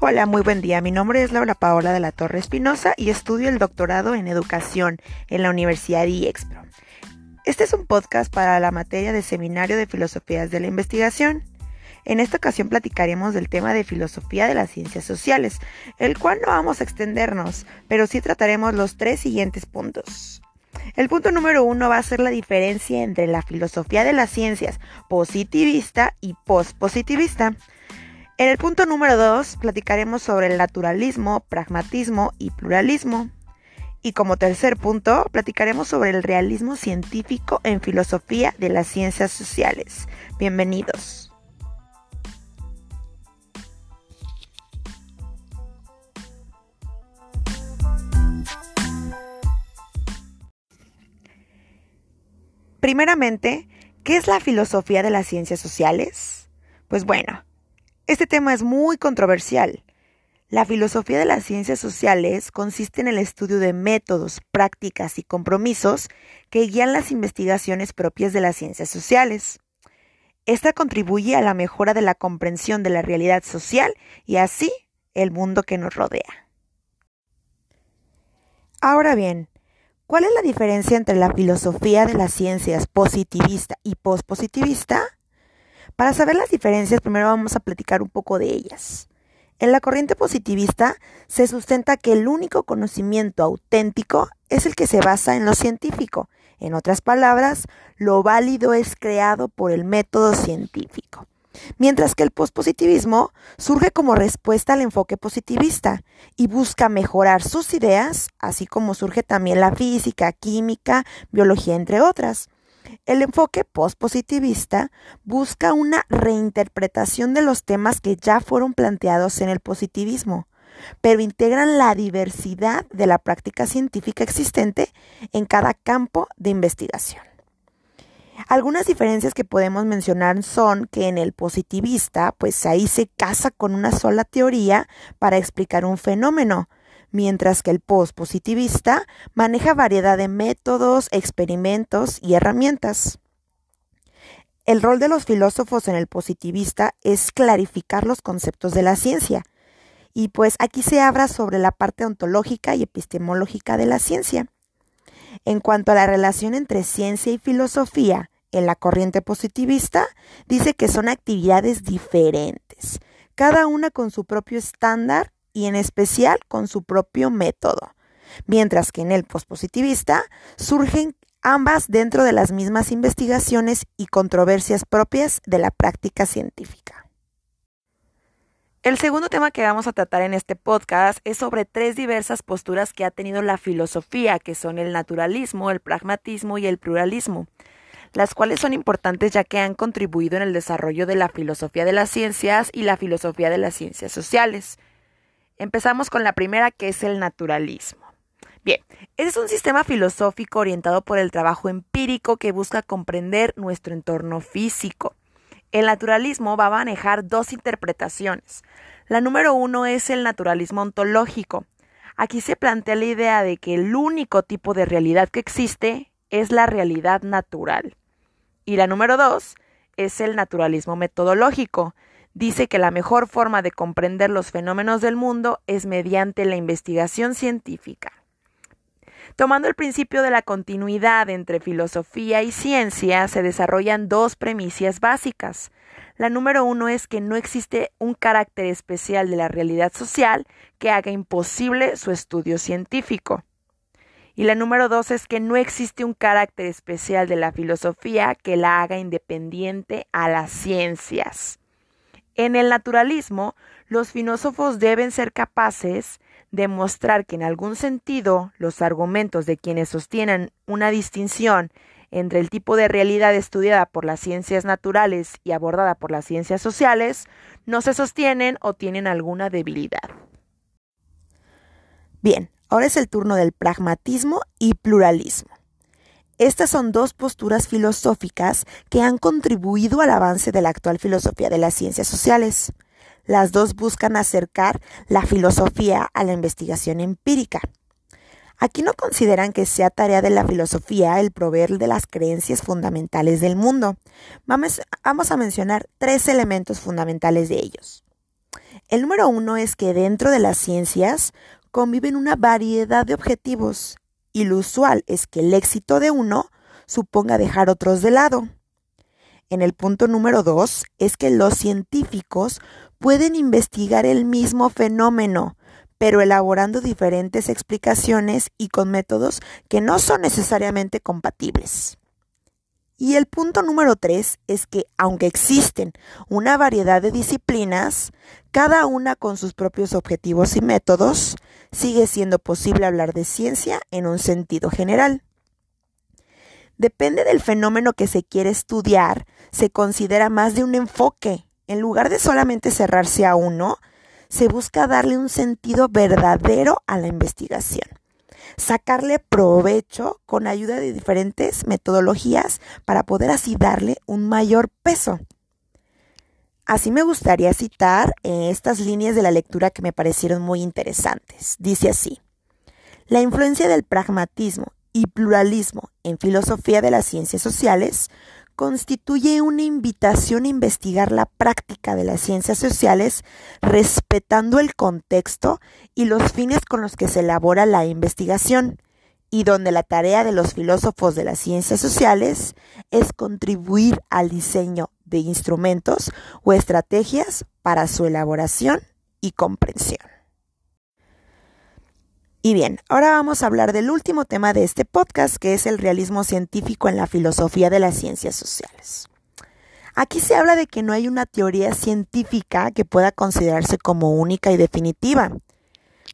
Hola, muy buen día. Mi nombre es Laura Paola de la Torre Espinosa y estudio el doctorado en educación en la Universidad IEXPRO. Este es un podcast para la materia de Seminario de Filosofías de la Investigación. En esta ocasión platicaremos del tema de filosofía de las ciencias sociales, el cual no vamos a extendernos, pero sí trataremos los tres siguientes puntos. El punto número uno va a ser la diferencia entre la filosofía de las ciencias positivista y pospositivista. En el punto número 2 platicaremos sobre el naturalismo, pragmatismo y pluralismo. Y como tercer punto, platicaremos sobre el realismo científico en filosofía de las ciencias sociales. Bienvenidos. Primeramente, ¿qué es la filosofía de las ciencias sociales? Pues bueno, este tema es muy controversial. La filosofía de las ciencias sociales consiste en el estudio de métodos, prácticas y compromisos que guían las investigaciones propias de las ciencias sociales. Esta contribuye a la mejora de la comprensión de la realidad social y así el mundo que nos rodea. Ahora bien, ¿cuál es la diferencia entre la filosofía de las ciencias positivista y pospositivista? Para saber las diferencias, primero vamos a platicar un poco de ellas. En la corriente positivista se sustenta que el único conocimiento auténtico es el que se basa en lo científico. En otras palabras, lo válido es creado por el método científico. Mientras que el pospositivismo surge como respuesta al enfoque positivista y busca mejorar sus ideas, así como surge también la física, química, biología, entre otras. El enfoque postpositivista busca una reinterpretación de los temas que ya fueron planteados en el positivismo, pero integran la diversidad de la práctica científica existente en cada campo de investigación. Algunas diferencias que podemos mencionar son que en el positivista, pues ahí se casa con una sola teoría para explicar un fenómeno, mientras que el post-positivista maneja variedad de métodos, experimentos y herramientas. El rol de los filósofos en el positivista es clarificar los conceptos de la ciencia. Y pues aquí se habla sobre la parte ontológica y epistemológica de la ciencia. En cuanto a la relación entre ciencia y filosofía en la corriente positivista, dice que son actividades diferentes, cada una con su propio estándar y en especial con su propio método, mientras que en el pospositivista surgen ambas dentro de las mismas investigaciones y controversias propias de la práctica científica. El segundo tema que vamos a tratar en este podcast es sobre tres diversas posturas que ha tenido la filosofía, que son el naturalismo, el pragmatismo y el pluralismo, las cuales son importantes ya que han contribuido en el desarrollo de la filosofía de las ciencias y la filosofía de las ciencias sociales. Empezamos con la primera que es el naturalismo. Bien, es un sistema filosófico orientado por el trabajo empírico que busca comprender nuestro entorno físico. El naturalismo va a manejar dos interpretaciones. La número uno es el naturalismo ontológico. Aquí se plantea la idea de que el único tipo de realidad que existe es la realidad natural. Y la número dos es el naturalismo metodológico dice que la mejor forma de comprender los fenómenos del mundo es mediante la investigación científica. Tomando el principio de la continuidad entre filosofía y ciencia, se desarrollan dos premisas básicas. La número uno es que no existe un carácter especial de la realidad social que haga imposible su estudio científico. Y la número dos es que no existe un carácter especial de la filosofía que la haga independiente a las ciencias. En el naturalismo, los filósofos deben ser capaces de mostrar que en algún sentido los argumentos de quienes sostienen una distinción entre el tipo de realidad estudiada por las ciencias naturales y abordada por las ciencias sociales no se sostienen o tienen alguna debilidad. Bien, ahora es el turno del pragmatismo y pluralismo. Estas son dos posturas filosóficas que han contribuido al avance de la actual filosofía de las ciencias sociales. Las dos buscan acercar la filosofía a la investigación empírica. Aquí no consideran que sea tarea de la filosofía el proveer de las creencias fundamentales del mundo. Vamos, a mencionar tres elementos fundamentales de ellos. El número uno es que dentro de las ciencias conviven una variedad de objetivos y lo usual es que el éxito de uno suponga dejar otros de lado. En el punto número dos es que los científicos pueden investigar el mismo fenómeno, pero elaborando diferentes explicaciones y con métodos que no son necesariamente compatibles. Y el punto número tres es que, aunque existen una variedad de disciplinas, cada una con sus propios objetivos y métodos, sigue siendo posible hablar de ciencia en un sentido general. Depende del fenómeno que se quiere estudiar, se considera más de un enfoque. En lugar de solamente cerrarse a uno, se busca darle un sentido verdadero a la investigación sacarle provecho con ayuda de diferentes metodologías para poder así darle un mayor peso. Así me gustaría citar eh, estas líneas de la lectura que me parecieron muy interesantes. Dice así, la influencia del pragmatismo y pluralismo en filosofía de las ciencias sociales constituye una invitación a investigar la práctica de las ciencias sociales respetando el contexto y los fines con los que se elabora la investigación, y donde la tarea de los filósofos de las ciencias sociales es contribuir al diseño de instrumentos o estrategias para su elaboración y comprensión. Y bien, ahora vamos a hablar del último tema de este podcast, que es el realismo científico en la filosofía de las ciencias sociales. Aquí se habla de que no hay una teoría científica que pueda considerarse como única y definitiva.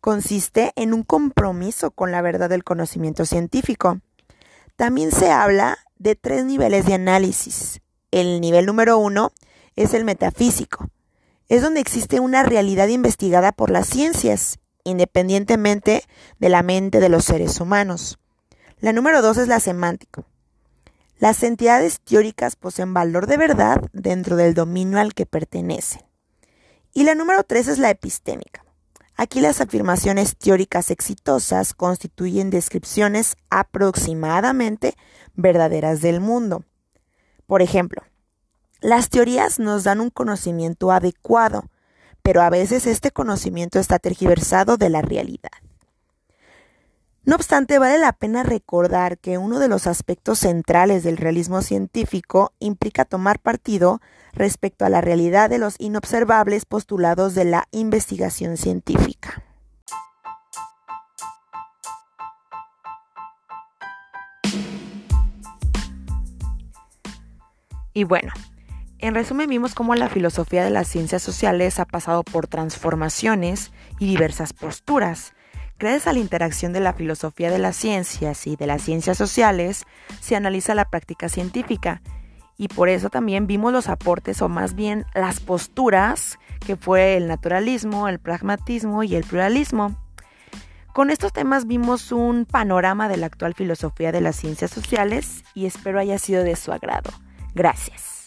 Consiste en un compromiso con la verdad del conocimiento científico. También se habla de tres niveles de análisis. El nivel número uno es el metafísico. Es donde existe una realidad investigada por las ciencias independientemente de la mente de los seres humanos. La número dos es la semántica. Las entidades teóricas poseen valor de verdad dentro del dominio al que pertenecen. Y la número tres es la epistémica. Aquí las afirmaciones teóricas exitosas constituyen descripciones aproximadamente verdaderas del mundo. Por ejemplo, las teorías nos dan un conocimiento adecuado pero a veces este conocimiento está tergiversado de la realidad. No obstante, vale la pena recordar que uno de los aspectos centrales del realismo científico implica tomar partido respecto a la realidad de los inobservables postulados de la investigación científica. Y bueno, en resumen, vimos cómo la filosofía de las ciencias sociales ha pasado por transformaciones y diversas posturas. Gracias a la interacción de la filosofía de las ciencias y de las ciencias sociales, se analiza la práctica científica y por eso también vimos los aportes o más bien las posturas que fue el naturalismo, el pragmatismo y el pluralismo. Con estos temas vimos un panorama de la actual filosofía de las ciencias sociales y espero haya sido de su agrado. Gracias.